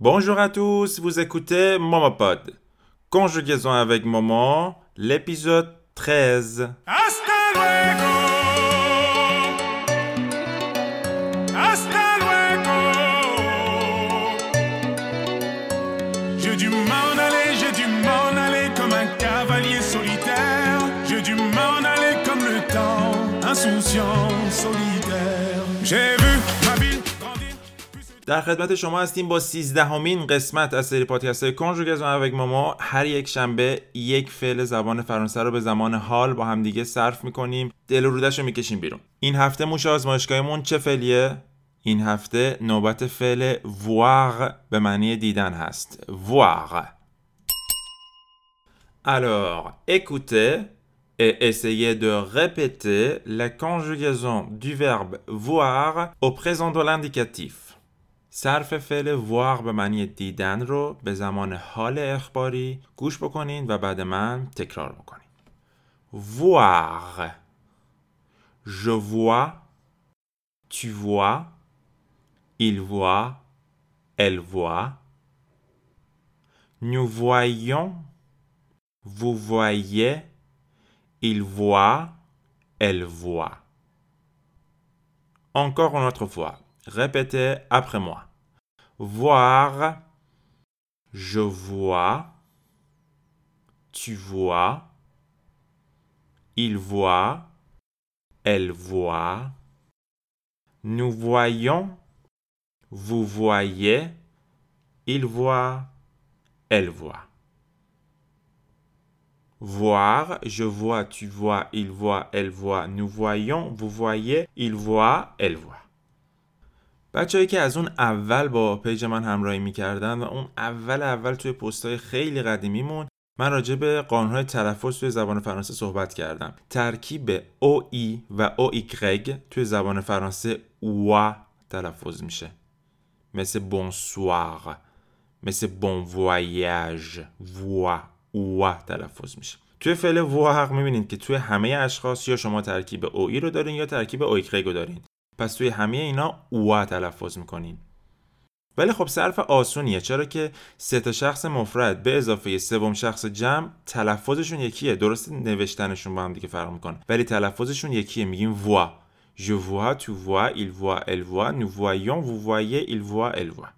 Bonjour à tous, vous écoutez Momopod. Conjugaison avec Momo, l'épisode 13. Hasta luego. Hasta luego. J'ai dû m'en aller, j'ai dû m'en aller comme un cavalier solitaire. J'ai dû m'en aller comme le temps, insouciant, solitaire. J'ai vu ma. در خدمت شما هستیم با سیزدهمین قسمت از سری پادکست های کنجوگزون avec ماما. هر یک شنبه یک فعل زبان فرانسه رو به زمان حال با همدیگه صرف می‌کنیم. دل و رودش رو می‌کشیم بیرون. این هفته موش آزمایشگاهمون چه فعلیه؟ این هفته نوبت فعل voir به معنی دیدن هست. voir. Alors, écoutez et essayez de répéter la conjugaison du verbe voir au présent de l'indicatif. صرف فعل voir به معنی دیدن رو به زمان حال اخباری گوش بکنین و بعد من تکرار بکنین. Voir. Je vois. Tu vois. Il voit. Elle voit. Nous voyons. Vous voyez. Il voit. Elle voit. Encore une autre fois. Répétez après moi. Voir. Je vois. Tu vois. Il voit. Elle voit. Nous voyons. Vous voyez. Il voit. Elle voit. Voir, je vois, tu vois, il voit, elle voit, nous voyons, vous voyez, il voit, elle voit. بچههایی که از اون اول با پیج من همراهی می‌کردن و اون اول اول توی پستای خیلی قدیمیمون من راجع به قانونهای تلفظ توی زبان فرانسه صحبت کردم. ترکیب او ای و او ایگرگ توی زبان فرانسه وا تلفظ میشه. مثل بونسوار مثل بون voyage وا وا تلفظ میشه. توی فعل وحق می‌بینید که توی همه اشخاص یا شما ترکیب او ای رو دارین یا ترکیب او ایگرگ رو دارین. پس توی همه اینا وا تلفظ می‌کنین. ولی خب صرف آسونیه. چرا که سه تا شخص مفرد به اضافه سوم شخص جمع تلفظشون یکیه. درست نوشتنشون با هم دیگه فرق می‌کنه. ولی تلفظشون یکیه. میگیم وا Je vois, tu vois, il voit, elle voit, nous voyons, vous voyez, il voit, elle voit.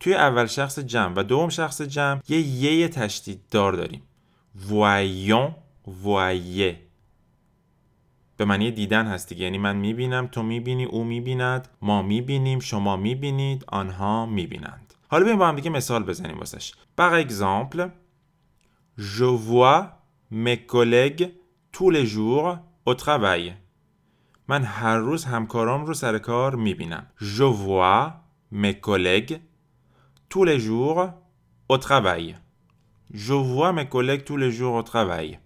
توی اول شخص جمع و دوم شخص جمع یه یه تشدید دار داریم. voyons, voyez. به معنی دیدن هست دیگه یعنی من می‌بینم تو می‌بینی او می‌بیند ما می‌بینیم شما می‌بینید آنها می‌بینند حالا بیایم با هم دیگه مثال بزنیم واسش par exemple je vois mes collègues tous les jours au travail من هر روز همکارام رو سر کار می‌بینم je vois mes collègues tous les jours au travail je vois mes collègues tous les jours au travail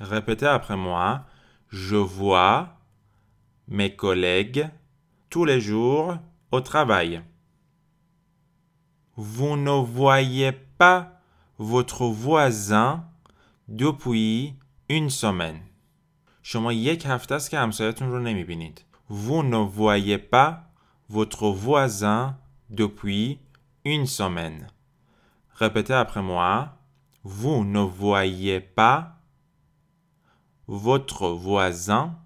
répétez après moi Je vois mes collègues tous les jours au travail. Vous ne voyez pas votre voisin depuis une semaine. شما یک هفته است که همسایتون رو نمیبینید. Vous ne voyez pas votre voisin depuis une semaine. Répétez après moi. Vous ne voyez pas votre voisin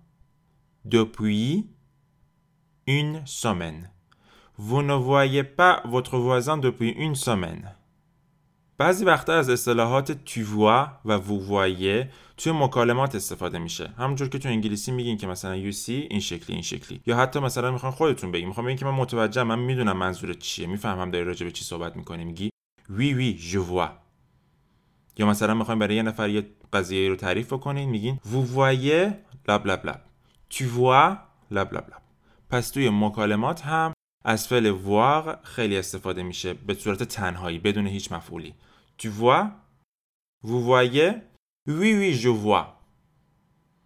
depuis une semaine. Vous ne voyez pas votre voisin depuis une semaine. بعضی وقتا از اصطلاحات vois و voyez توی مکالمات استفاده میشه. همونجور که تو انگلیسی میگین که مثلا you see این شکلی این شکلی. یا حتی مثلا می‌خوان خودتون بگین. می‌خوام بگین که من متوجهم من می‌دونم منظورت چیه. می‌فهمم داری راجع به چی صحبت می‌کنی میگی oui oui je یا مثلا می‌خوایم برای یه نفر یه قضیه رو تعریف بکنین میگین vous voyez لب لب لب tu vois لب لب لب پس توی مکالمات هم از فعل voir خیلی استفاده میشه به صورت تنهایی بدون هیچ مفعولی. Tu vois vous voyez? Oui oui je vois.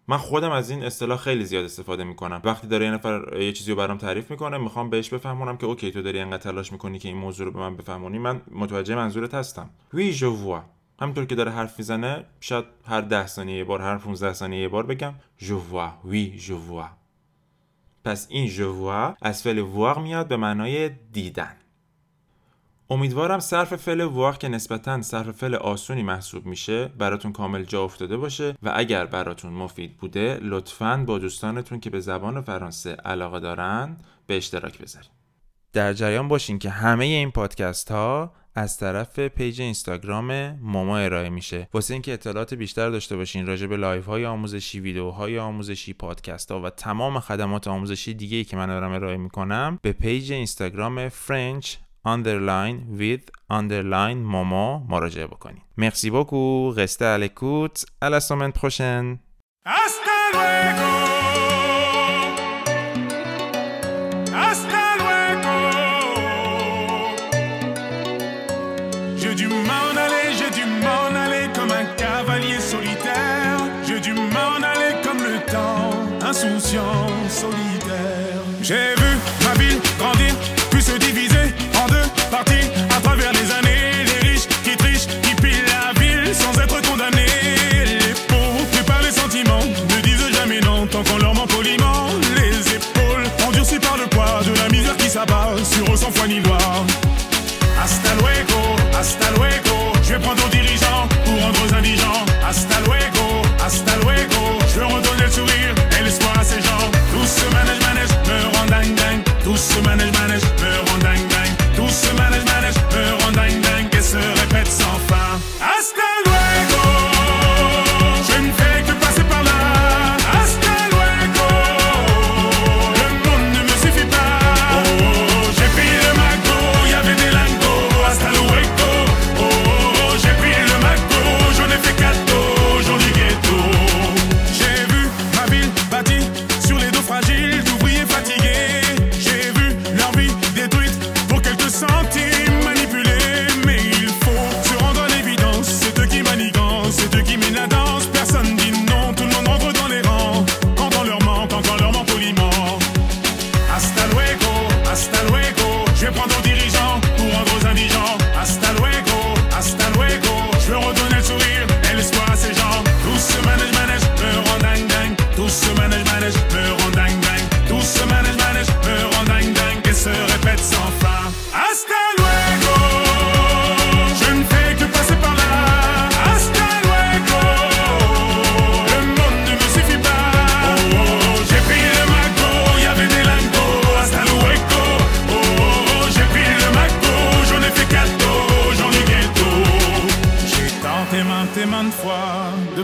من خودم از این اصطلاح خیلی زیاد استفاده می‌کنم. وقتی داره یه نفر یه چیزی رو برام تعریف می‌کنه می‌خوام بهش بفهمونم که اوکی تو داری انقدر تلاش می‌کنی که این موضوع رو به من بفهمونی. من متوجه منظورت هستم. Oui je vois. همطور که داره حرف می‌زنه شاید هر ده ثانیه یه بار هر 15 ثانیه یه بار بگم oui je vois. پس این vois از فعل voir میاد به معنای دیدن. امیدوارم صرف فعل واق که نسبتا صرف فعل آسونی محسوب میشه براتون کامل جا افتاده باشه و اگر براتون مفید بوده لطفاً با دوستانتون که به زبان فرانسه علاقه دارن به اشتراک بذارید در جریان باشین که همه این پادکست ها از طرف پیج اینستاگرام ماما ارائه میشه. واسه اینکه اطلاعات بیشتر داشته باشین راجع به لایو های آموزشی ویدیوهای آموزشی پادکست ها و تمام خدمات آموزشی دیگه ای که من دارم ارائه می‌کنم به پیج اینستاگرام French underline with underline ماما مراجعه بکنید مرسی à l'écoute à la semaine prochaine Hasta J'ai vu ma ville grandir, puis se diviser en deux parties à travers les années. Les riches qui trichent, qui pillent la ville sans être condamnés. Les pauvres pris par les sentiments ne disent jamais non tant qu'on leur ment poliment. Les épaules endurcies par le poids de la misère qui s'abat sur eux sans foi ni loi.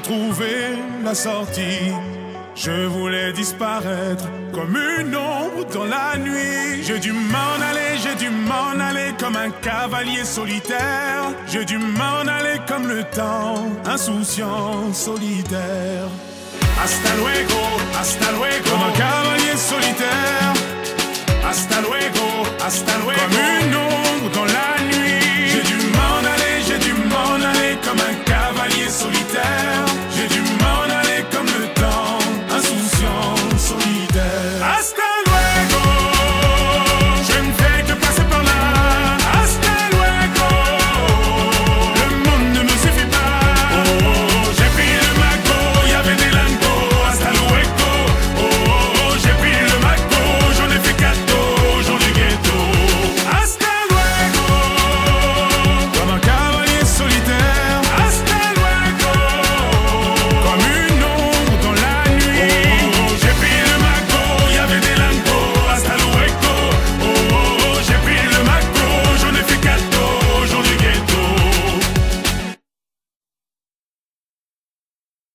Trouver la sortie. Je voulais disparaître comme une ombre dans la nuit. J'ai dû m'en aller, j'ai dû m'en aller comme un cavalier solitaire. J'ai dû m'en aller comme le temps, insouciant, solitaire. Hasta luego, hasta luego, comme un cavalier solitaire. Hasta luego, hasta luego, comme une ombre dans la